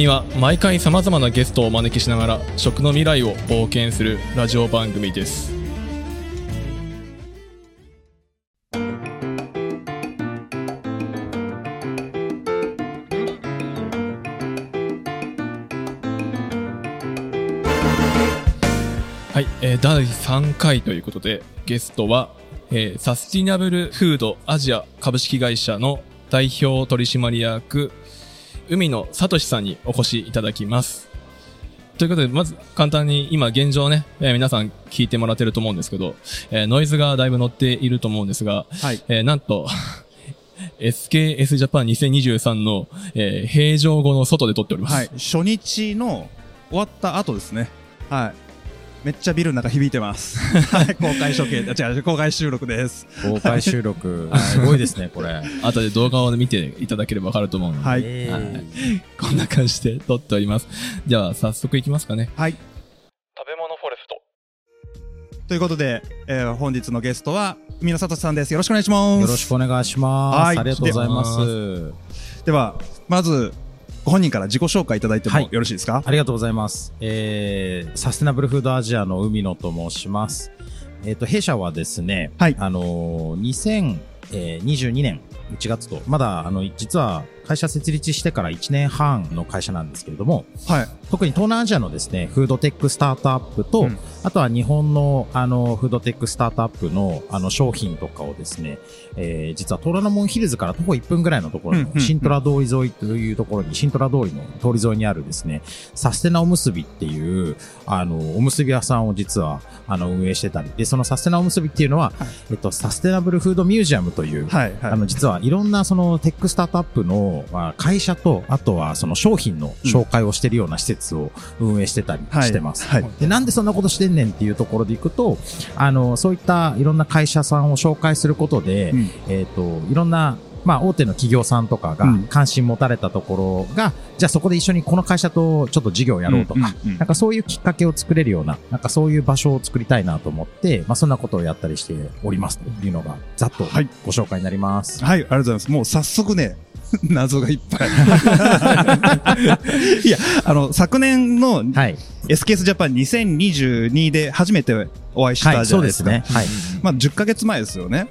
組は毎回さまざまなゲストをお招きしながら食の未来を冒険するラジオ番組です。はい、えー第3回ということでゲストは、えーサスティナブルフードアジア株式会社の代表取締役海野聡さんにお越しいただきます。ということで、まず簡単に今現状ね、えー皆さん聞いてもらってると思うんですけど、えーノイズがだいぶ乗っていると思うんですが、はい。えーなんと、SKS ジャパン2023の、えー平常語の外で撮っております。はい。初日の終わった後ですね。はい。めっちゃビルの中響いてます。はい。公開処刑、あ違う、公開収録です。公開収録、すごいですね、これ。後で動画を見ていただければわかると思うので、はい。えーこんな感じで撮っております。じゃあ早速いきますかね。はい。食べ物フォレスト。ということで、えー本日のゲストは、海野聡さんです。よろしくお願いします。よろしくお願いします。はいありがとうございます。では、まず、ご本人から自己紹介いただいてもはいよろしいですか？ありがとうございます。えー、サステナブルフードアジアの海野と申します。えっ、と、弊社はですね、はいあのー、2022年1月と、まだ、あの、実は会社設立してから1年半の会社なんですけれども、はい。特に東南アジアのですね、フードテックスタートアップと、うんあとは日本のあの、フードテックスタートアップのあの商品とかをですね、えー、実は虎ノ門ヒルズから徒歩1分ぐらいのところの新虎通り沿いというところに、新虎通りの通り沿いにあるですね、サステナおむすびっていう、あの、おむすび屋さんを実は、あの、運営してたり、で、そのサステナおむすびっていうのは、えっと、サステナブルフードミュージアムという、はい。はい。あの、実はいろんなそのテックスタートアップの、まあ、会社と、あとはその商品の紹介をしてるような施設を運営してたりはいしてます。はい。で、なんでそんなことしてんねんっていうところでいくと、あの、そういったいろんな会社さんを紹介することで、うんえっ、と、いろんな、まあ、大手の企業さんとかがうん関心持たれたところが、じゃあそこで一緒にこの会社とちょっと事業をやろうとか、なんかそういうきっかけを作れるような、なんかそういう場所を作りたいなと思って、まあそんなことをやったりしておりますというのが、ざっとはいご紹介になります。はい、ありがとうございます。もう早速ね、謎がいっぱい。いや、あの、昨年のはい。SKS ジャパン2022で初めてお会いしたはい、じゃないですか。そうですね。はい。まあ、10ヶ月前ですよね。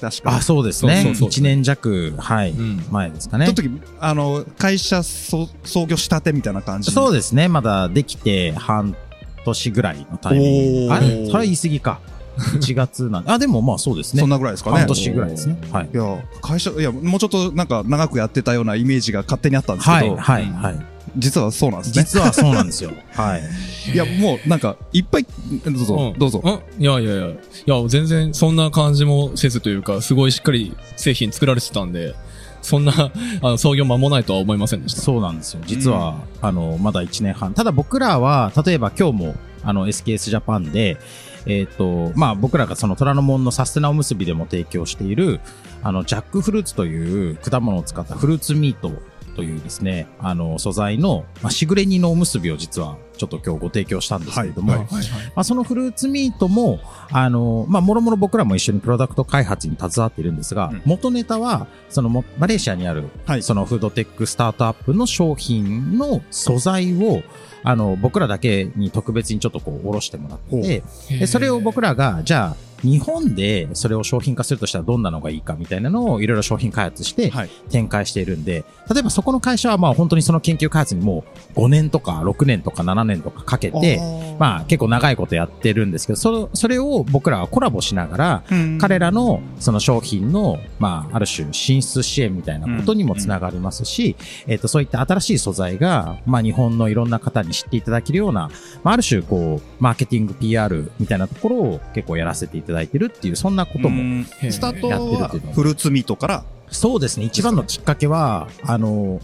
確か。あ、そうですね。そうそうそう1年弱、はい、うん前ですかねその。時、あの、会社そ創業したてみたいな感じ。そうですね。まだできて半年ぐらいのタイミング。あれ？それは言い過ぎか。1月なんで。あ、でもまあそうですね。そんなぐらいですかね。半年ぐらいですね。はい。いや、会社、いや、もうちょっとなんか長くやってたようなイメージが勝手にあったんですけど、はい、はい、はい。実はそうなんですね。実はそうなんですよ。はい。いや、もうなんか、いっぱい、どうぞ、んどうぞ。んいやいやいや。いや、全然そんな感じもせずというか、すごいしっかり製品作られてたんで、そんな、あの、創業間もないとは思いませんでした。そうなんですよ。実は、あの、まだ1年半。ただ僕らは、例えば今日も、あの、SKS ジャパンで、えっ、と、まあ僕らがその虎ノ門のサステナおむすびでも提供している、あの、ジャックフルーツという果物を使ったフルーツミートというですね、あの、素材の、まあ、しぐれ煮のおむすびを実は、ちょっと今日ご提供したんですけれども、はいはいはい。まあ、そのフルーツミートも、あの、まあ、もろもろ僕らも一緒にプロダクト開発に携わっているんですが、うん。元ネタは、そのも、マレーシアにある、はい。そのフードテックスタートアップの商品の素材を、あの、僕らだけに特別にちょっとこう、おろしてもらって、でそれを僕らが、じゃあ、日本でそれを商品化するとしたらどんなのがいいかみたいなのをいろいろ商品開発してはい。展開しているんで、例えばそこの会社はまあ本当にその研究開発にもう5年とか6年とか7年とかかけて、まあ結構長いことやってるんですけど、そそれを僕らはコラボしながら、彼らのその商品の、まあある種進出支援みたいなことにもつながりますし、えっ、とそういった新しい素材が、まあ日本のいろんな方に知っていただけるような、まあある種こう、マーケティング PR みたいなところを結構やらせていただいてるっていう、そんなこともスタートやってるはフルーツミートから、そうですね。一番のきっかけは、あの、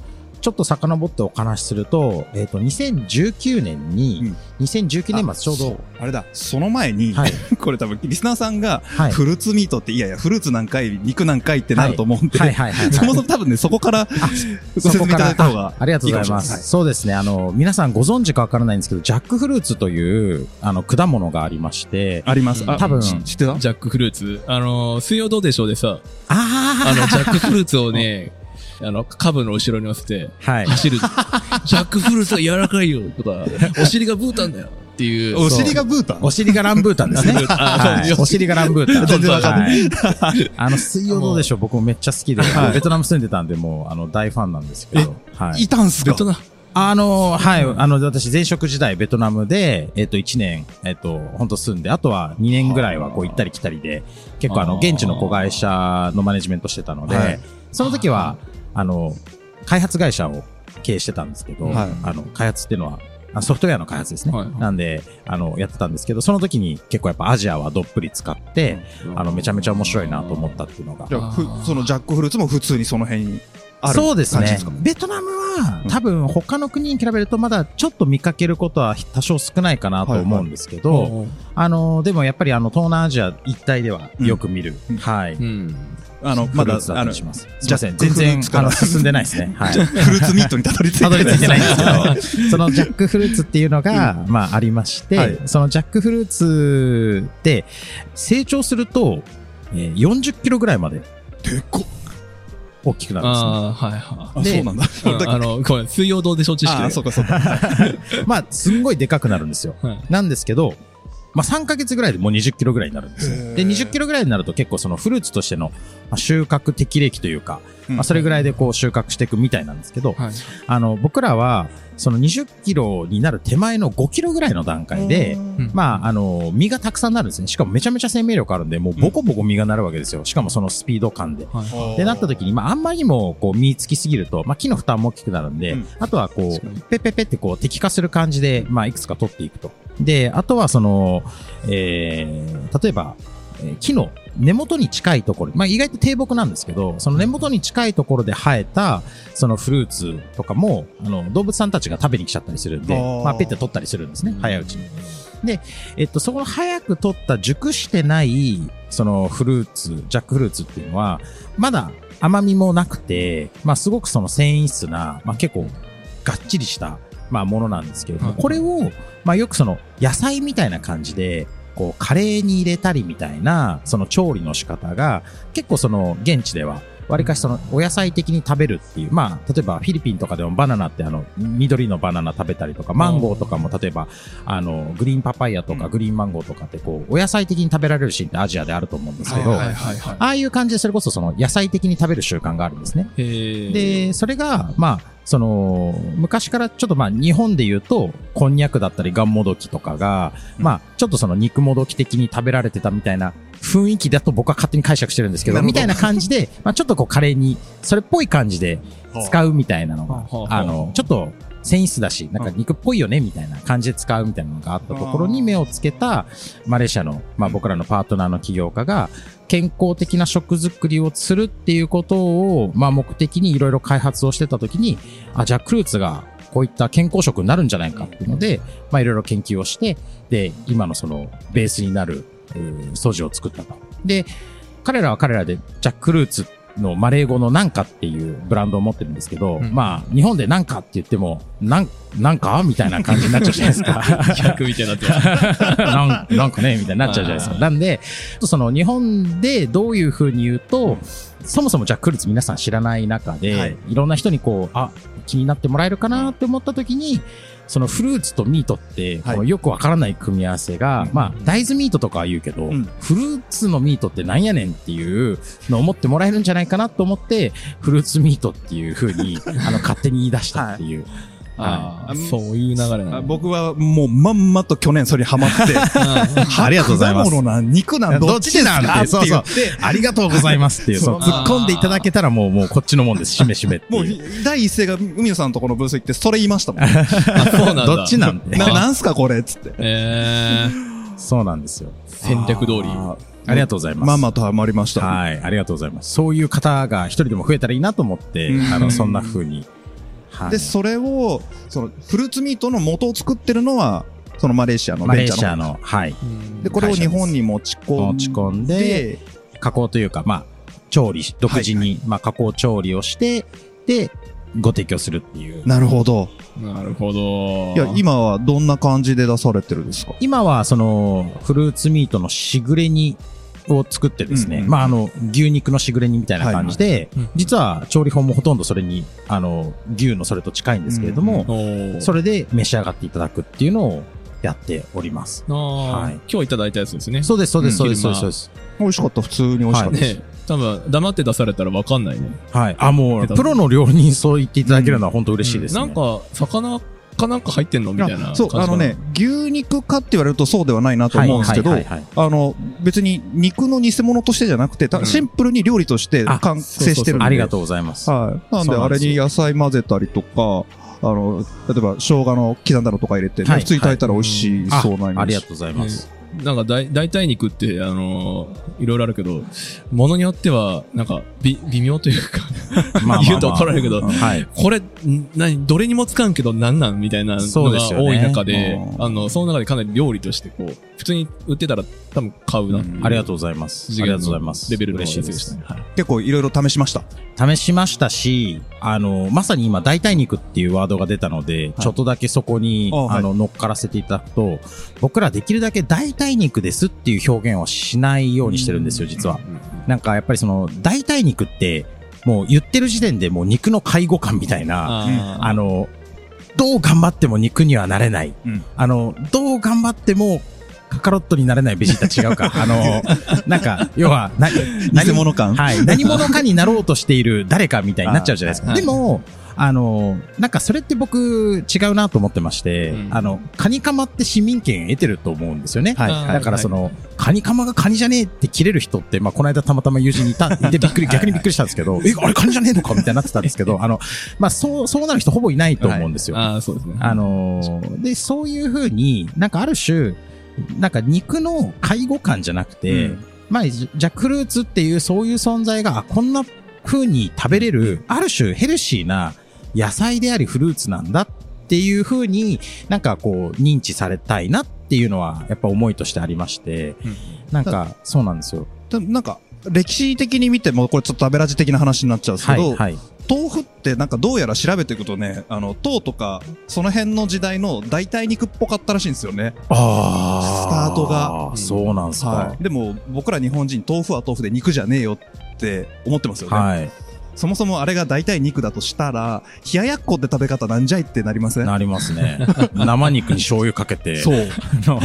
ちょっと遡ってお話しすると、えっ、と、2019年に、2019年末ちょうど、あれだ、その前に、はい、これ多分リスナーさんが、はい。フルーツミートって、いやいや、フルーツ何回、肉何回ってなると思うんで、はいはいはいはい。そもそも多分ね、そこからご説明いただいた方がありがとうございます。いいそうですね。あの、皆さんご存知かわからないんですけど、ジャックフルーツという、あの、果物がありまして、あります。あ多分し知ってた？ジャックフルーツ。あの、水曜どうでしょうでさ、ああの、ジャックフルーツをね、あの、株の後ろに乗せて、はい。走る ジャックフルーツが柔らかいよとか、お尻がブータンだよっていう。お尻がブータン？お尻がランブータンですね。あはいお尻がランブータン。全然わかんないはいあの、水曜どうでしょう？僕もめっちゃ好きで、はいベトナム住んでたんで、もう、あの、大ファンなんですけど。はい。いたんすか？ベトナム。あの、はい、あの、私、前職時代、ベトナムで、えっと、1年、えっと、本当住んで、あとは2年ぐらいは、こう、行ったり来たりで、結構、あの、現地の子会社のマネジメントしてたので、はいその時は、あの、開発会社を経営してたんですけど、はいあの、開発っていうのは、あソフトウェアの開発ですね。はいなんで、あの、やってたんですけど、その時に結構やっぱアジアはどっぷり使って、あの、めちゃめちゃ面白いなと思ったっていうのがじ。ゃあふそのジャックフルーツも普通にその辺にあるそうですね。ベトナムは、多分他の国に比べるとまだちょっと見かけることは多少少ないかなと思うんですけど、あの、でもやっぱりあの、東南アジア一帯ではよく見る。うんはい。うん。あのまだあのりします。すいジャません。ジャック全然あの進んでないですね。はい。フルーツミートにたどり着いてたどり着いてないんですけどど、そのジャックフルーツっていうのが、まあありまして、はいそのジャックフルーツって成長すると、えー40キロぐらいまででっこ大きくなるんですね。ああ、はいはあでそうなんだあの、これ、水曜どうでしょう知識で。あそうかそうか まあ、すんごいでかくなるんですよ。はいなんですけど、まあ3ヶ月ぐらいでもう20キロぐらいになるんですで、20キロぐらいになると結構そのフルーツとしてのまあ収穫適齢期というか、うんまあそれぐらいでこう収穫していくみたいなんですけど、はい。あの、僕らはその20キロになる手前の5キロぐらいの段階で、うんまあ、あの、実がたくさんなるんですね。しかもめちゃめちゃ生命力あるんで、もうボコボコ実がなるわけですよ。しかもそのスピード感で。はい。で、なった時に、まあ、あんまりにも、こう、実つきすぎると、まあ、木の負担も大きくなるんで、うんあとは、こう、ペッペッペって、こう、適化する感じで、まあ、いくつか取っていくと。で、あとは、その、えー、例えば、えー木の根元に近いところ、まあ、意外と低木なんですけど、その根元に近いところで生えた、そのフルーツとかも、あの、動物さんたちが食べに来ちゃったりするんでまあ、ペッて取ったりするんですね、早いうちに。で、えっと、そこの早く取った熟してない、そのフルーツ、ジャックフルーツっていうのは、まだ甘みもなくて、まあすごくその繊維質な、まあ結構がっちりした、まあものなんですけれども、はいこれを、まあよくその野菜みたいな感じで、こうカレーに入れたりみたいな、その調理の仕方が、結構その現地では、わりかしそのお野菜的に食べるっていう、まあ、例えばフィリピンとかでもバナナってあの、緑のバナナ食べたりとか、マンゴーとかも例えば、あの、グリーンパパイヤとかうんグリーンマンゴーとかってこう、お野菜的に食べられるシーンってアジアであると思うんですけど。ああいう感じでそれこそその野菜的に食べる習慣があるんですね。で、それが、まあ、その、昔からちょっとまあ日本で言うと、こんにゃくだったりガンモドキとかが、うん。まあ、ちょっとその肉もどき的に食べられてたみたいな雰囲気だと僕は勝手に解釈してるんですけど、みたいな感じで、まあちょっとこうカレーに、それっぽい感じで使うみたいなのがあの、ちょっと繊維質だし、なんか肉っぽいよね、みたいな感じで使うみたいなのがあったところに目をつけた、マレーシアの、まあ僕らのパートナーの起業家が、健康的な食作りをするっていうことを、まあ目的にいろいろ開発をしてたときに、あ、じゃあクルーツがこういった健康食になるんじゃないかっていうので、まあいろいろ研究をして、で、今のそのベースになる、えー素地を作ったと。で、彼らは彼らでジャックフルーツのマレー語のなんかっていうブランドを持ってるんですけど、うんまあ日本でなんかって言っても、なん、なんかみたいな感じになっちゃうじゃないですか。逆みたいになってます。なんかね、みたいになっちゃうじゃないですか。はいなんで、その日本でどういう風に言うと、そもそもジャックフルーツ皆さん知らない中で、はいい、ろんな人にこう、あ、気になってもらえるかなって思った時に、そのフルーツとミートって、はい。よくわからない組み合わせが、うん。まあ、大豆ミートとかは言うけど、うん。フルーツのミートってなんやねんっていうのを思ってもらえるんじゃないかなと思って、フルーツミートっていう風に、あの、勝手に言い出したっていう。ああ、はいそういう流れなあの。僕はもうまんまと去年それにハマって ありがとうございます果物なん肉なんどっちですか？どっちなんてって言ってありがとうございますっていう、そう突っ込んでいただけたらもう、もうこっちのもんです。しめしめってもう。第一声が海野さんのとこのブース行ってそれ言いましたもん あそうなんだ。どっちなんて。ななんすかこれっつってえー、そうなんですよ。戦略通り。あありがとうございます。まあまあとハマりましたはい、ありがとうございます。そういう方が一人でも増えたらいいなと思って、うんあの、そんな風に。はい。でそれをそのフルーツミートの元を作ってるのはそのマレーシアのマレーベンチャーのシアの、はい、でこれを日本に持ち込ん持ち込んで、加工というか、まあ、調理し、独自に、まあ、加工調理をして、で、ご提供するっていう。なるほど。なるほど。いや今はどんな感じで出されてるんですか？今は、その、フルーツミートのしぐれ煮を作ってですね、うんうんまあ、あの、牛肉のしぐれ煮みたいな感じで、うん実は調理法もほとんどそれに、あの、牛のそれと近いんですけれども、おーそれで召し上がっていただくっていうのをやっております。はい今日いただいたやつですね。そうです、そうです、そうです、うんそうです。美味しかった、普通に美味しかったです。ね多分、黙って出されたらわかんないね。はい。あ、もう、プロの料理人そう言っていただけるのは本当嬉しいですね。なんか、魚かなんか入ってんの？みたいな感じそう。あのね、牛肉かって言われるとそうではないなと思うんですけど、あの、別に肉の偽物としてじゃなくて、シンプルに料理としてあ完成してるんで。ありがとうございます。はい。なんで、あれに野菜混ぜたりとか、あの、例えば、生姜の刻んだのとか入れてね、はい普通に炊いたら美味しそうなイメージ。ありがとうございます。なんか代、代替肉って、あのーいろいろあるけど、ものによっては、なんか、び、微妙というか、まあまあまあ言うと怒られるけど、はい。これ、ん何、どれにも使うんけどなんなんみたいなのがそうですよね多い中で、うんあの、その中でかなり料理として、こう、普通に売ってたら多分買うなう。ありがとうございます。ありがとうございます。レベルの嬉しいでやつでしたね。す。はい結構いろいろ試しました？試しましたし、あの、まさに今、代替肉っていうワードが出たので、ちょっとだけそこに、あはいあの、乗っからせていただくと、僕らできるだけ代替肉ですっていう表現をしないようにしてるんですよ、実は。なんか、やっぱりその、代替肉って、もう言ってる時点でもう肉の介護感みたいな、ああの、どう頑張っても肉にはなれない。うんあの、どう頑張っても、カカロットになれないベジータ違うか。あの、なんか、要は、な、偽物感はい。何者かになろうとしている誰かみたいになっちゃうじゃないですか。はいでも、あの、なんかそれって僕違うなと思ってまして、うん。あの、カニカマって市民権得てると思うんですよね。はい。はい。だからその、カニカマがカニじゃねえって切れる人って、まあ、この間たまたま友人にいた、いて びっくり、逆にびっくりしたんですけど、え、あれカニじゃねえのかみたいになってたんですけど、あの、まあ、そう、そうなる人ほぼいないと思うんですよ。あー、そうですね。あのーで、そういうふうに、なんかある種、なんか肉の介護感じゃなくて、うん。まあ、じじゃあフルーツっていうそういう存在が、あこんな風に食べれる、ある種ヘルシーな野菜でありフルーツなんだっていう風になんかこう認知されたいなっていうのはやっぱ思いとしてありまして、うんなんかそうなんですよ。なんか、歴史的に見ても、これちょっと食べラジ的な話になっちゃうんですけど、はい、はい。豆腐ってなんかどうやら調べていくとね、あの、唐とか、その辺の時代の代替肉っぽかったらしいんですよね。あスタートがそうなんですか。はい。でも、僕ら日本人、豆腐は豆腐で肉じゃねえよって思ってますよね。はい。そもそもあれが代替肉だとしたら、冷ややっこって食べ方なんじゃいってなりません？なりますね。生肉に醤油かけて、そう。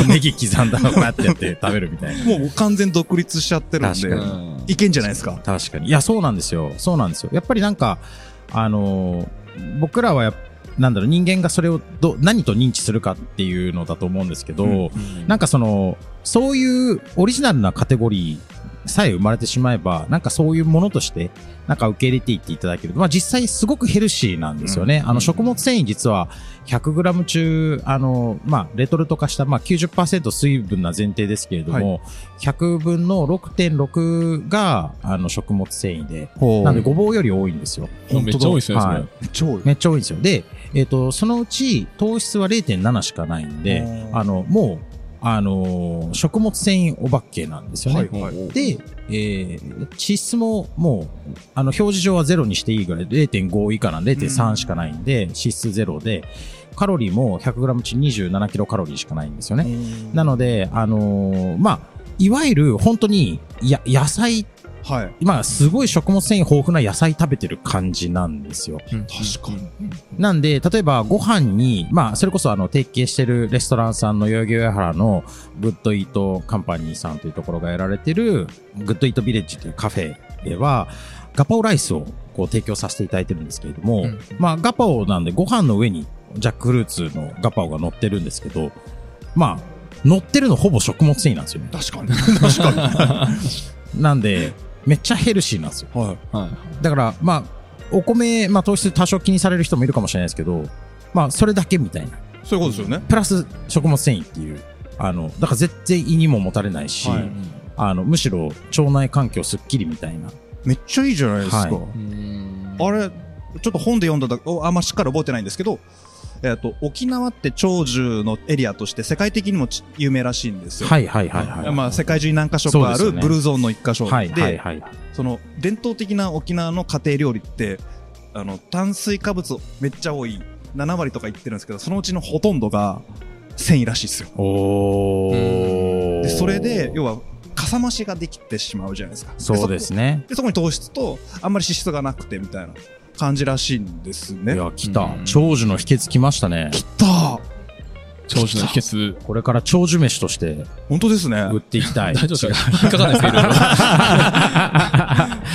ネギ刻んだのこうやってやって食べるみたいな。もう完全独立しちゃってるんでいけんじゃないですか？確かに。いや、そうなんですよ。そうなんですよ。やっぱりなんか、あのー僕らはやっなんだろう、人間がそれをど、何と認知するかっていうのだと思うんですけど、うんなんかその、そういうオリジナルなカテゴリーさえ生まれてしまえば、なんかそういうものとして、なんか受け入れていっていただける。まあ実際すごくヘルシーなんですよね。あの食物繊維実は 100g 中、あの、まあレトルト化した、まあ90%水分な前提ですけれども、100分の6.6が、あの食物繊維で、ほなんでごぼうより多いんですよ。めっちゃ多いですね。はい超めっちゃ多いんですよ。で、えっ、と、そのうち糖質は0.7しかないんで、うんあの、もう、あのー食物繊維お化けなんですよね。はいはいで、えー脂質ももう、あの、表示上はゼロにしていいぐらい、0.5以下なんで0.3しかないんで、脂質ゼロで、カロリーも 100g 中27キロカロリーしかないんですよね。なので、あのーまあ、いわゆる本当に、や、野菜、はい。まあ、すごい食物繊維豊富な野菜食べてる感じなんですよ。確かに。なんで、例えばご飯に、まあ、それこそあの、提携してるレストランさんの代々木上原のグッドイートカンパニーさんというところがやられてる、グッドイートビレッジというカフェでは、ガパオライスをこう提供させていただいてるんですけれども、うんまあ、ガパオなんでご飯の上にジャックフルーツのガパオが乗ってるんですけど、まあ、乗ってるのほぼ食物繊維なんですよね。確かに。確か なんで、めっちゃヘルシーなんですよ。に。はい。はい。だから、まあ、お米、まあ、糖質多少気にされる人もいるかもしれないですけど、まあ、それだけみたいな。そういうことですよね。プラス食物繊維っていう、あの、だから絶対胃にももたれないし、はいあの、むしろ腸内環境すっきりみたいな。めっちゃいいじゃないですか。はいうんあれ、ちょっと本で読んだだおあんましっかり覚えてないんですけど、えっ、と、沖縄って長寿のエリアとして世界的にもち有名らしいんですよ。はいはいはいはい。まあ、世界中に何箇所かあるブルーゾーンの一箇所で、はいはいはい。その伝統的な沖縄の家庭料理って、あの、炭水化物めっちゃ多い、7割とか言ってるんですけど、そのうちのほとんどが繊維らしいですよ。おー。で、それで、要は、活さ増しができてしまうじゃないですか。そうですね。でそこに糖質とあんまり脂質がなくてみたいな感じらしいんですね。いや、来たうん。長寿の秘訣来ましたね。来た長寿の秘訣。これから長寿飯として本当ですね。売っていきたい。大丈夫ですか？引っかかんないですかいろいろ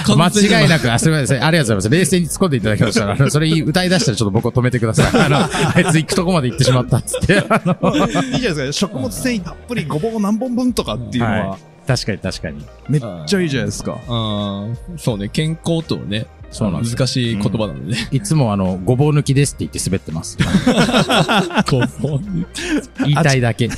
完全に間違いなく、あ、すみません。ありがとうございます。冷静に突っ込んでいただきましたら、それ歌い出したらちょっと僕を止めてください。あの、あいつ行くとこまで行ってしまったっつって。いいじゃないですか。食物繊維たっぷりごぼう何本分とかっていうのは、は確かに確かに。めっちゃいいじゃないですか。そうね、健康とね、そうなんですよ難しい言葉なのでね。いつもあの、ごぼう抜きですって言って滑ってます。ごぼう抜言いたいだけ。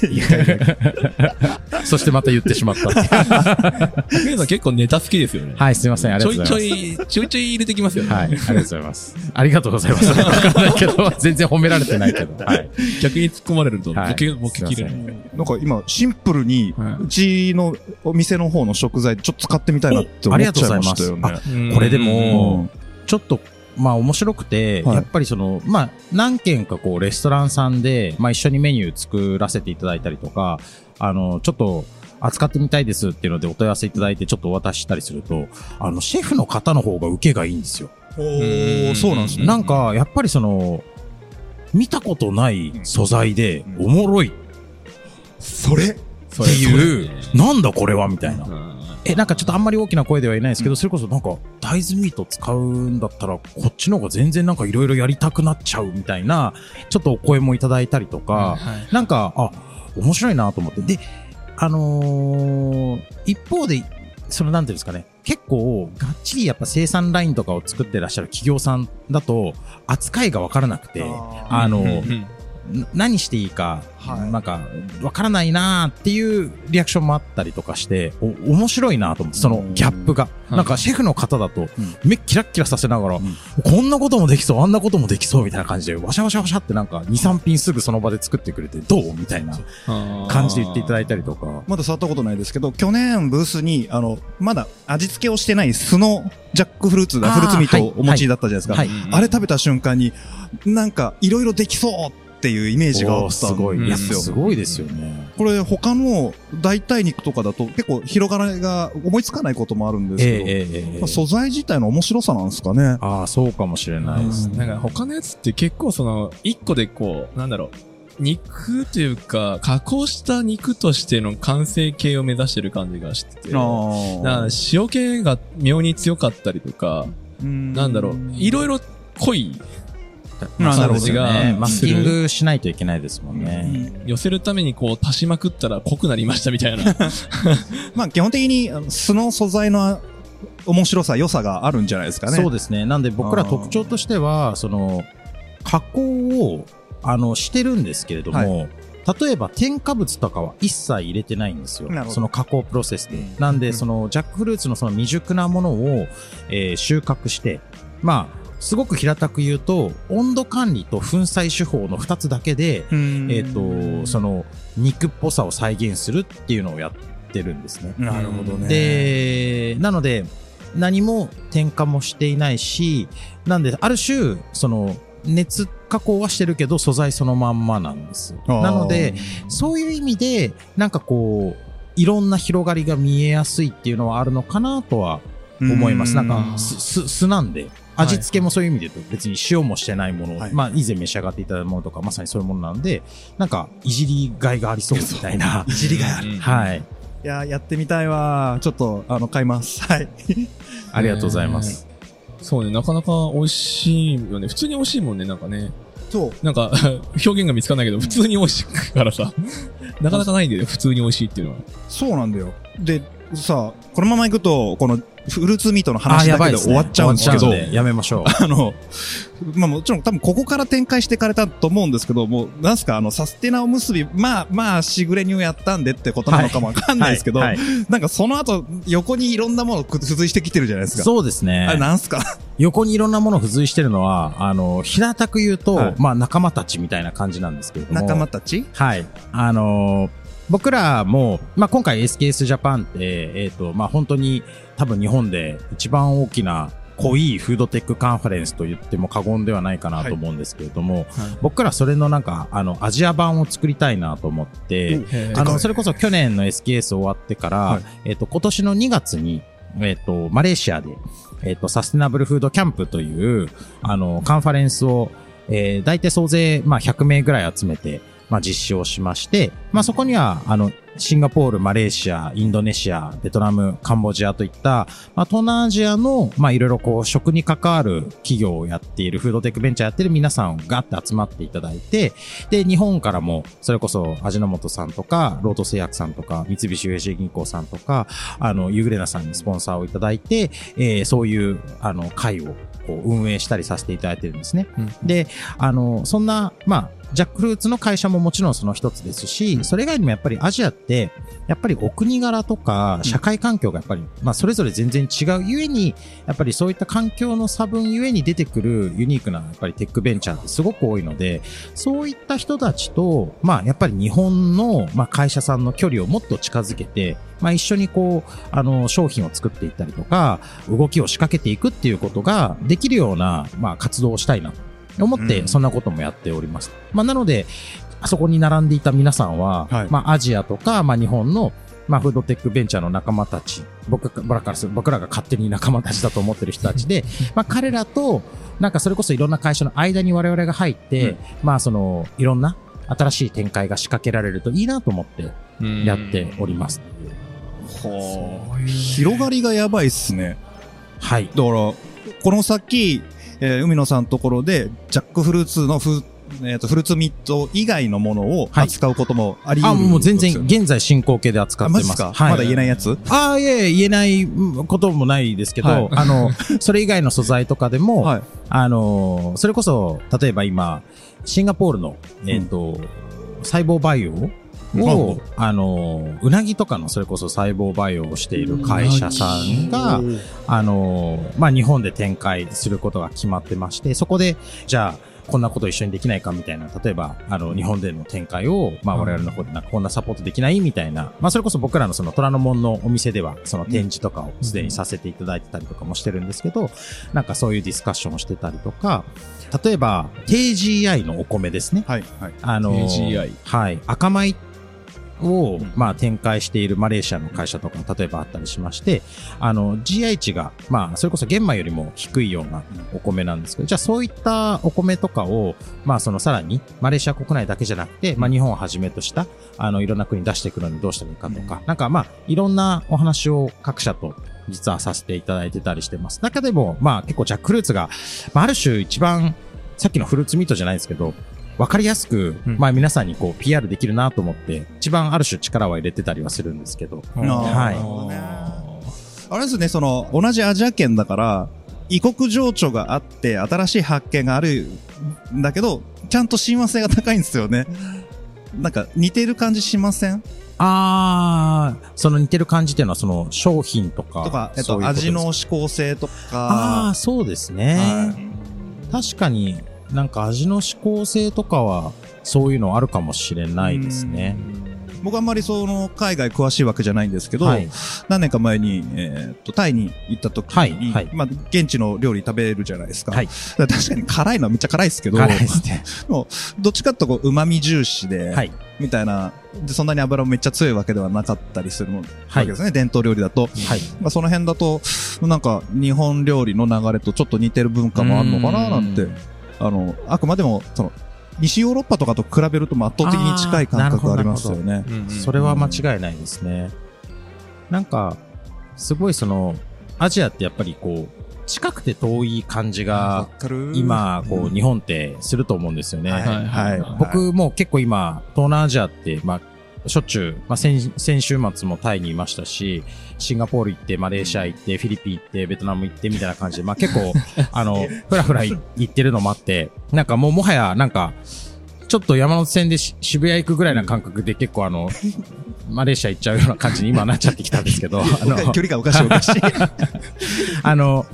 そしてまた言ってしまったっていう。皆さん結構ネタ好きですよね。はい、すみません。ありちょがとうございます。いちょい、ちょいちょい入れてきますよね。はい、ありがとうございます。ありがとうございます。わかんないけど、全然褒められてないけど。はい。逆に突っ込まれると、はいボケ、ボケ切れるすいま。なんか今、シンプルに、はいうちのお店の方の食材、ちょっと使ってみたいなって思っちゃいましたよね。うんこれでうもん、ちょっと、まあ面白くて、はい。やっぱりその、まあ何軒かこうレストランさんで、まあ一緒にメニュー作らせていただいたりとか、あの、ちょっと扱ってみたいですっていうのでお問い合わせいただいてちょっとお渡ししたりすると、あの、シェフの方の方が受けがいいんですよ。おーそうなんですね。なんか、やっぱりその、見たことない素材でうん。おもろい。っそれ？そていう、なんだこれはみたいな。うんえ、なんかちょっとあんまり大きな声では言えないですけど、それこそなんか、大豆ミート使うんだったら、こっちの方が全然なんかいろいろやりたくなっちゃうみたいな、ちょっとお声もいただいたりとか、はいなんか、あ、面白いなと思って。で、あのー一方で、そのなんていうんですかね、結構、がっちりやっぱ生産ラインとかを作ってらっしゃる企業さんだと、扱いがわからなくて、あの、何していいか、はい。なんか、わからないなーっていうリアクションもあったりとかして、お、面白いなと思って、そのギャップが。うんなんか、シェフの方だとん、目キラッキラさせながら、ん。こんなこともできそう、あんなこともできそうみたいな感じで、わしゃわしゃわしゃってなんか、2、3品すぐその場で作ってくれて、どう？みたいな感じで言っていただいたりとか。まだ触ったことないですけど、去年ブースに、あの、まだ味付けをしてない酢のジャックフルーツだ、フルーツミートをはい。お持ちだったじゃないですか。はい。あれ食べた瞬間に、なんか、いろいろできそうっていうイメージがあったすごい。んですよ。すごいですよね。これ他の代替肉とかだと結構広がりが思いつかないこともあるんですけど、ええええええまあ素材自体の面白さなんですかね。ああ、そうかもしれないですね。なんか他のやつって結構その、一個でこう、なんだろう、肉というか、加工した肉としての完成形を目指してる感じがしてて、塩気が妙に強かったりとか、なんだろう、いろいろ濃いなるほどね。マスキングしないといけないですもんね。寄せるためにこう足しまくったら濃くなりましたみたいな。まあ基本的に素の素材の面白さ、良さがあるんじゃないですかね。そうですね。なんで僕ら特徴としては、その、加工を、あの、してるんですけれども、例えば添加物とかは一切入れてないんですよその加工プロセスで。うんなんで、うんそのジャックフルーツのその未熟なものを、えー収穫して、まあ、すごく平たく言うと、温度管理と粉砕手法の二つだけで、うん。えっ、と、その、肉っぽさを再現するっていうのをやってるんですね。なるほどね。で、なので、何も添加もしていないし、なんで、ある種、その、熱加工はしてるけど、素材そのまんまなんです。なので、そういう意味で、なんかこう、いろんな広がりが見えやすいっていうのはあるのかなとは思います。なんか、す、す、酢なんで、味付けもそういう意味で言うと、別に塩もしてないもの、はいまあ、以前召し上がっていただいたものとか、まさにそういうものなんで、なんか、いじりがいがありそうみたいな。いじりがいある。う んはい。いや、やってみたいわ。ちょっと、あの、買います。はい。ありがとうございます。そうね、なかなか美味しいよね。普通に美味しいもんね、なんかね。そう。なんか、表現が見つかんないけど、普通に美味しいからさ。なかなかないんだよね、普通に美味しいっていうのは。そうなんだよ。で、さ、このまま行くと、このフルーツミートのあ、話だけで終わっちゃうんですけど、やめましょう。あの、まあもちろん多分ここから展開していかれたと思うんですけど、もう、なんすか、あの、サステナおむすび、まあ、まあ、しぐれ煮をやったんでってことなのかもわかんないですけど、はいはいなんかその後、横にいろんなもの付随してきてるじゃないですか。そうですねあれ。なんすか？横にいろんなもの付随してるのは、あの、平たく言うと、はいまあ仲間たちみたいな感じなんですけれども。仲間たち？はい。あのー僕らも、まあ今回 SKS ジャパンって、えっ、と、まあ本当に多分日本で一番大きな、濃いフードテックカンファレンスと言っても過言ではないかなと思うんですけれども、僕らそれのなんか、あの、アジア版を作りたいなと思って、あの、それこそ去年の SKS 終わってから、はい。えっ、と、今年の2月に、えっ、と、マレーシアで、えっ、と、サステナブルフードキャンプという、あの、カンファレンスを、えー、大体総勢、まあ、100名ぐらい集めて、まあ、実施をしまして、まあ、そこには、あの、シンガポール、マレーシア、インドネシア、ベトナム、カンボジアといった、まあ、東南アジアの、まあ、いろいろこう、食に関わる企業をやっている、フードテックベンチャーやってる皆さんがって集まっていただいて、で、日本からも、それこそ、味の素さんとか、ロート製薬さんとか、三菱 UFJ 銀行さんとか、あの、ユーグレナさんにスポンサーをいただいて、えーそういう、あの、会を、こう、運営したりさせていただいてるんですね。で、あの、そんな、まあ、ジャックフルーツの会社ももちろんその一つですし、それ以外にもやっぱりアジアって、やっぱりお国柄とか社会環境がやっぱり、まあそれぞれ全然違うゆえに、やっぱりそういった環境の差分ゆえに出てくるユニークなやっぱりテックベンチャーってすごく多いので、そういった人たちと、まあやっぱり日本の、まあ、会社さんの距離をもっと近づけて、まあ一緒にこう、あの、商品を作っていったりとか、動きを仕掛けていくっていうことができるような、まあ活動をしたいなと思って、うんそんなこともやっております。まあなので、あそこに並んでいた皆さんは、はいまあアジアとか、まあ日本の、まあ、フードテックベンチャーの仲間たち、僕僕らからする僕らが勝手に仲間たちだと思ってる人たちで、まあ、彼らと、なんかそれこそいろんな会社の間に我々が入って、まあ、その、いろんな新しい展開が仕掛けられるといいなと思ってやっております。はあ広がりがやばいっすね。はい。だから、この先、えー海野さんのところで、ジャックフルーツのフ,、えーとフルーツミット以外のものをはい扱うこともあり得あ、る、もう全然、現在進行形で扱あ、ってます。マジっすか、はい。まだ言えないやつ？ああ、いえ言えないうんこともないですけど、はいあの、それ以外の素材とかでも、はい。あの、それこそ、例えば今、シンガポールの、えっ、と、細胞培養を、あの、うなぎとかのそれこそ細胞培養をしている会社さんが、あの、まあ、日本で展開することが決まってまして、そこで、じゃあ、こんなこと一緒にできないかみたいな、例えば、あの、日本での展開を、まあ、我々の方でなんかこんなサポートできないみたいな、まあ、それこそ僕らのその虎ノ門のお店では、その展示とかをすでにさせていただいてたりとかもしてるんですけど、なんかそういうディスカッションをしてたりとか、例えば、KGI のお米ですね。はい。はい。あの KGI はい。赤米を、まあ、展開しているマレーシアの会社とかも例えばあったりしまして、あの、GI 値が、まあ、それこそ玄米よりも低いようなお米なんですけど、じゃあそういったお米とかを、まあ、そのさらに、マレーシア国内だけじゃなくて、まあ、日本をはじめとした、あの、いろんな国に出していくのにどうしたらいいかとか、なんかまあ、いろんなお話を各社と、実はさせていただいてたりしてます。中でも、まあ結構ジャックフルーツが、まあある種一番、さっきのフルーツミートじゃないですけど、わかりやすく、うんまあ皆さんにこう PR できるなと思って、一番ある種力は入れてたりはするんですけど。あーはいあれですね、その、同じアジア圏だから、異国情緒があって、新しい発見があるんだけど、ちゃんと親和性が高いんですよね。なんか、似てる感じしません？あー、その似てる感じっていうのはその商品とか。とか、えっと、そういう味の指向性とああ、か、そうですね。は確かになんか味の指向性とかは、そういうのあるかもしれないですね。僕あんまりその、海外詳しいわけじゃないんですけど、はい。何年か前に、えーっと、タイに行った時に、はいはいまあ、現地の料理食べるじゃないですか。から確かに辛いのはめっちゃ辛いですけど、辛いですね。どっちかっていうとこう、旨味重視で、はい。みたいな、で、そんなに油もめっちゃ強いわけではなかったりするわけですね、伝統料理だと。はい。まあ、その辺だと、なんか、日本料理の流れとちょっと似てる文化もあるのかな、なんてうん、あの、あくまでも、その、西ヨーロッパとかと比べると圧倒的に近い感覚がありますよね。それは間違いないですね。なんか、すごいその、アジアってやっぱりこう、近くて遠い感じが、今、こう、うん日本ってすると思うんですよね。はい、はい。僕も結構今、東南アジアって、まあ、しょっちゅう、まあ、先先週末もタイにいましたし、シンガポール行って、マレーシア行って、フィリピン行って、ベトナム行ってみたいな感じで、まあ結構、あの、ふらふら行ってるのもあって、なんかもうもはや、なんか、ちょっと山手線でし渋谷行くぐらいな感覚で結構あの、マレーシア行っちゃうような感じに今なっちゃってきたんですけど、あの、距離がおかしいおかしい。あの、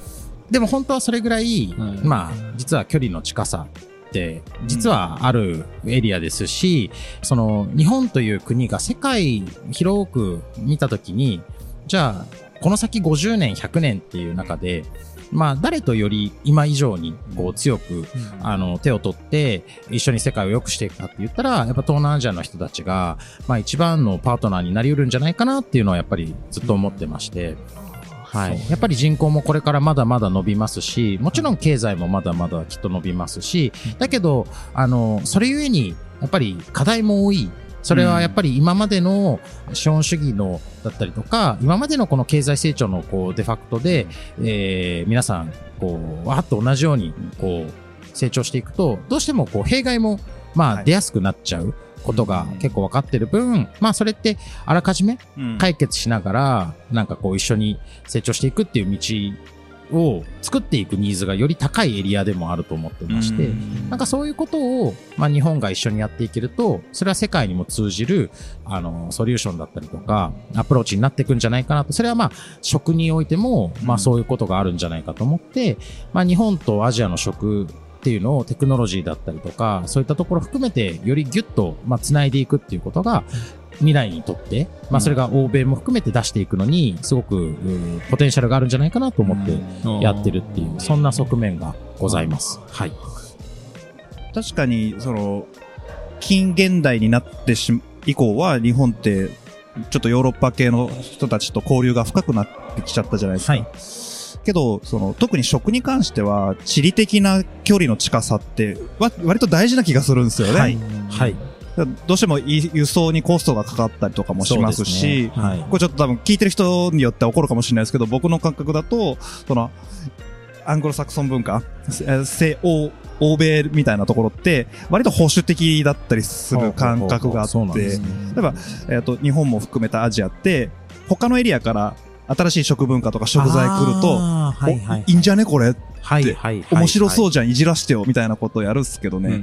でも本当はそれぐらいまあ、実は距離の近さって、実はあるエリアですし、その、日本という国が世界広く見たときに、じゃあ、この先50年、100年っていう中で、まあ、誰とより今以上にこう強く、あの、手を取って一緒に世界を良くしていくかって言ったら、やっぱ東南アジアの人たちが、まあ一番のパートナーになり得るんじゃないかなっていうのはやっぱりずっと思ってまして、はい。やっぱり人口もこれからまだまだ伸びますし、もちろん経済もまだまだきっと伸びますし、だけど、あの、それゆえに、やっぱり課題も多い。それはやっぱり今までの資本主義のだったりとか、今までのこの経済成長のこうデファクトで、えー皆さん、こう、わーっと同じように、こう、成長していくと、どうしてもこう、弊害も、まあ、はい。出やすくなっちゃうことが結構分かってる分、まあ、それって、あらかじめうん。解決しながら、なんかこう一緒に成長していくっていう道を作っていくニーズがより高いエリアでもあると思ってまして、なんかそういうことを、まあ日本が一緒にやっていけると、それは世界にも通じる、あの、ソリューションだったりとか、アプローチになっていくんじゃないかなと。それはまあ、食においても、まあそういうことがあるんじゃないかと思って、まあ日本とアジアの食っていうのをテクノロジーだったりとか、そういったところ含めて、よりギュッと、まあ繋いでいくっていうことが、未来にとって、まあそれが欧米も含めて出していくのに、すごく、うんポテンシャルがあるんじゃないかなと思ってやってるっていう、そんな側面がございます。はい。確かに、その、近現代になってし、以降は日本って、ちょっとヨーロッパ系の人たちと交流が深くなってきちゃったじゃないですか。はいけど、その、特に食に関しては、地理的な距離の近さって、わ、割と大事な気がするんですよね。はい。はい。どうしてもい輸送にコストがかかったりとかもしますし、すねはい。これちょっと多分聞いてる人によっては怒るかもしれないですけど、僕の感覚だと、その、アングロサクソン文化、え西欧、欧米みたいなところって、割と保守的だったりする感覚があって、そうなんですね例えば、えっ、と、日本も含めたアジアって、他のエリアから新しい食文化とか食材来ると、はいはいおいいんじゃねこれ？はいはいはい。面白そうう。じゃん、いじらしてよ、みたいなことをやるっすけどね。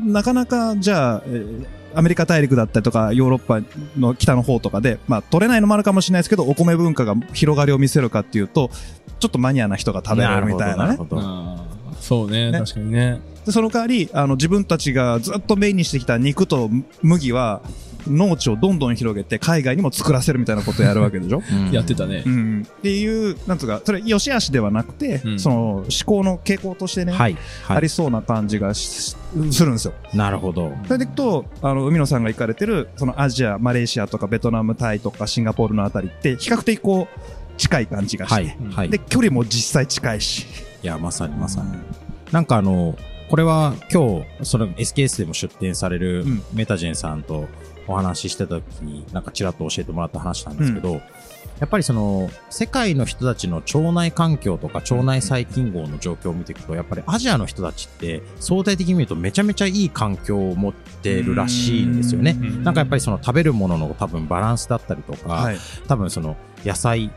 なかなか、じゃあ、えーアメリカ大陸だったりとか、ヨーロッパの北の方とかで、まあ、取れないのもあるかもしれないですけど、お米文化が広がりを見せるかっていうと、ちょっとマニアな人が食べれるみたいなね。なるほどあーそうねね確かにね。で、その代わり、あの、自分たちがずっとメインにしてきた肉と麦は、農地をどんどん広げて、海外にも作らせるみたいなことをやるわけでしょ？うんやってたねう。ん。っていう、なんつうか、それ、良し悪しではなくて、うんその、思考の傾向としてね、はい。はい。ありそうな感じがしするんですよ。なるほど。それでいくと、あの、海野さんが行かれてる、そのアジア、マレーシアとかベトナム、タイとかシンガポールのあたりって、比較的こう、近い感じがして、はい。はい。で、い距離も実際近いし。や、まさにまさに。なんかあの、これは今日、その SKS でも出展されるうんメタジェンさんとお話ししてた時に、なんかちらっと教えてもらった話なんですけど、やっぱりその、世界の人たちの腸内環境とか腸内細菌号の状況を見ていくと、やっぱりアジアの人たちって相対的に見るとめちゃめちゃいい環境を持ってるらしいんですよね。うんなんかやっぱりその食べるものの多分バランスだったりとか、はい。多分その野菜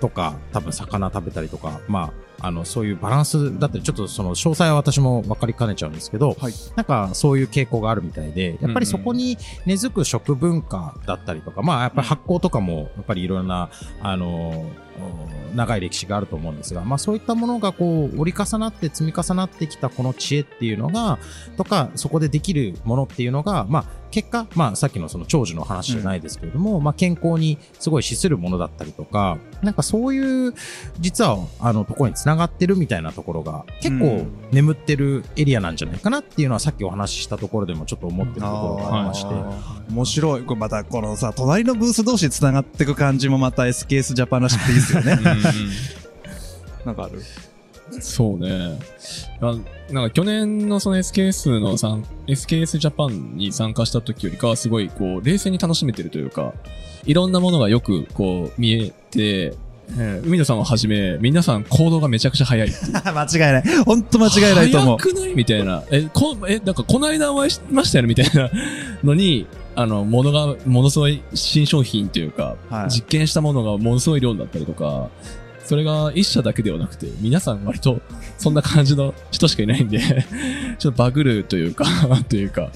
とか多分魚食べたりとかまああのそういうバランスだったりちょっとその詳細は私も分かりかねちゃうんですけど、はい。なんかそういう傾向があるみたいでやっぱりそこに根付く食文化だったりとか、まあやっぱり発酵とかもやっぱりいろんなあの長い歴史があると思うんですが、まあそういったものがこう折り重なって積み重なってきたこの知恵っていうのが、とかそこでできるものっていうのが、まあ結果、まあさっきのその長寿の話じゃないですけれども、まあ健康にすごい資するものだったりとか、なんかそういう、実はあのところに繋がってるみたいなところが結構うん眠ってるエリアなんじゃないかなっていうのはさっきお話ししたところでもちょっと思ってるところがありまして。面白い。これまたこのさ、隣のブース同士で繋がっていく感じもまた SKS ジャパンらしくていいですよね。なんかある？そうね。あなんか去年のその SKS の参 SKS ジャパンに参加した時よりかはすごいこう冷静に楽しめてるというか、いろんなものがよくこう見えて、えー海野さんをはじめ、皆さん行動がめちゃくちゃ早い。間違いない。ほんと間違いないと思う。早くない？みたいな。え、こ、え、なんかこの間お会いしましたよね？みたいな のに、あの、ものが、ものすごい新商品というか、はい実験したものがものすごい量だったりとか、それが一社だけではなくて、皆さん割とそんな感じの人しかいないんで、ちょっとバグるというか、というか、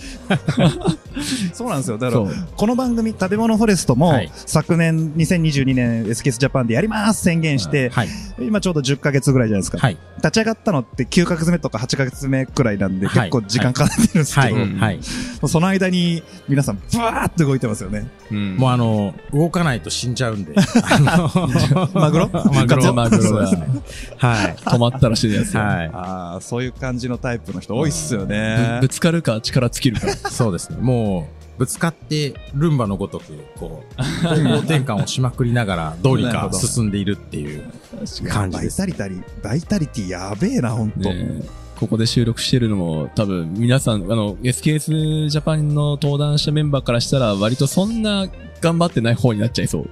そうなんですよ。だからこの番組、食べ物フォレストも、はい昨年2022年 SKS ジャパンでやります宣言して、はい。今ちょうど10ヶ月ぐらいじゃないですか。はい。立ち上がったのって9ヶ月目とか8ヶ月目くらいなんで、はい結構時間かかってるんですけはい。ど。その間に皆さんブワーって動いてますよね。うんもうあの、動かないと死んじゃうんで。マグロ？マグロ。マグロがそうですねはい。止まったらしてるやつよ。はい。ああ、そういう感じのタイプの人多いっすよぶねぶ。つかるか力尽きるか。そうですね。もう、ぶつかって、ルンバのごとく、こう、方向転換をしまくりながら、どうにか進んでいるっていう感じバイです。タリタリ、バイタリティやべえな、ほんと。ねえここで収録してるのも多分皆さん、あの、SKS ジャパンの登壇したメンバーからしたら割とそんな頑張ってない方になっちゃいそう。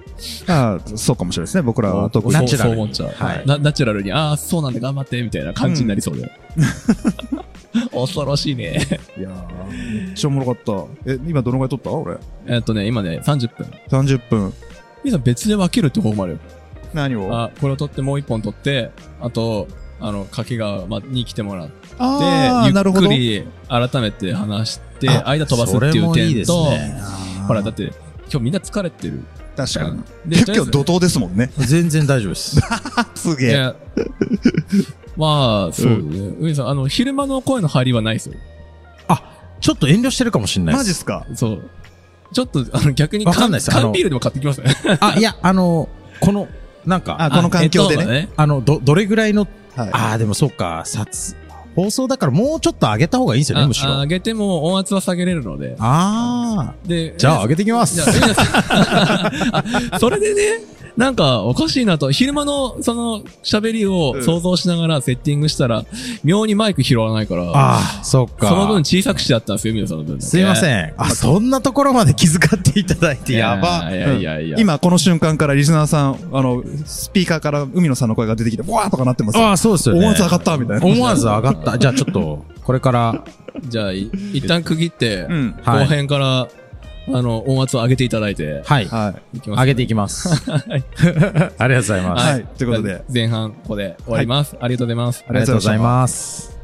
ああ、そうかもしれないですね、僕らは特に。ナチュラルにそう思っちゃう。はいなナチュラルに、ああ、そうなんだ、頑張って、みたいな感じになりそうで。恐ろしいね。いやーめっちゃおもろかった。え、今どのぐらい撮った？俺。えっとね、今ね、30分。30分。皆さん別で分けるって方法もあるよ。何を？あ、これを取ってもう一本取って、あと、あの、掛川まに来てもらって、ゆっ。くり改めて話して、あ間飛ばすっていうそれもいいです点と、ねほら、だって、今日みんな疲れてる。確かに。で結構怒涛ですもんね。全然大丈夫です。すげえ。いや、まあ、そうね。上さん、あの、昼間の声の入りはないですよ。ちょっと遠慮してるかもしれないです。マジっすか？そう。ちょっと、あの、逆にわかんない缶ビールでも買ってきますね。あ、いや、あの、この、なんか、あ、この環境でね。えっとね。あの、ど、どれぐらいの、はい。ああ、でもそうか、撮、放送だからもうちょっと上げた方がいいんですよね、あむしろ。ああ上げても音圧は下げれるので。あで、ー。じゃあ上げてきますそれでね、なんかおかしいなと、昼間のその喋りを想像しながらセッティングしたら、妙にマイク拾わないから、ああ、そっか。その分小さくしてあったんですよ、皆さんの分。すいません。ん。あ、そんなところまで気遣っていただいて、やば。いやいやいや。今この瞬間からリスナーさん、あの、スピーカーから海野さんの声が出てきて、わーとかなってますよ。ああ、そうですよね。思わず上がったみたいな。思わず上がった。じゃあちょっと、これから、じゃあ、い一旦区切って、うん。はい後編から、あの、音圧を上げていただいて、はい。はい。いきます。上げていきます。ありがとうございます。はいということで。前半、ここで終わります。ありがとうございます。ありがとうございます。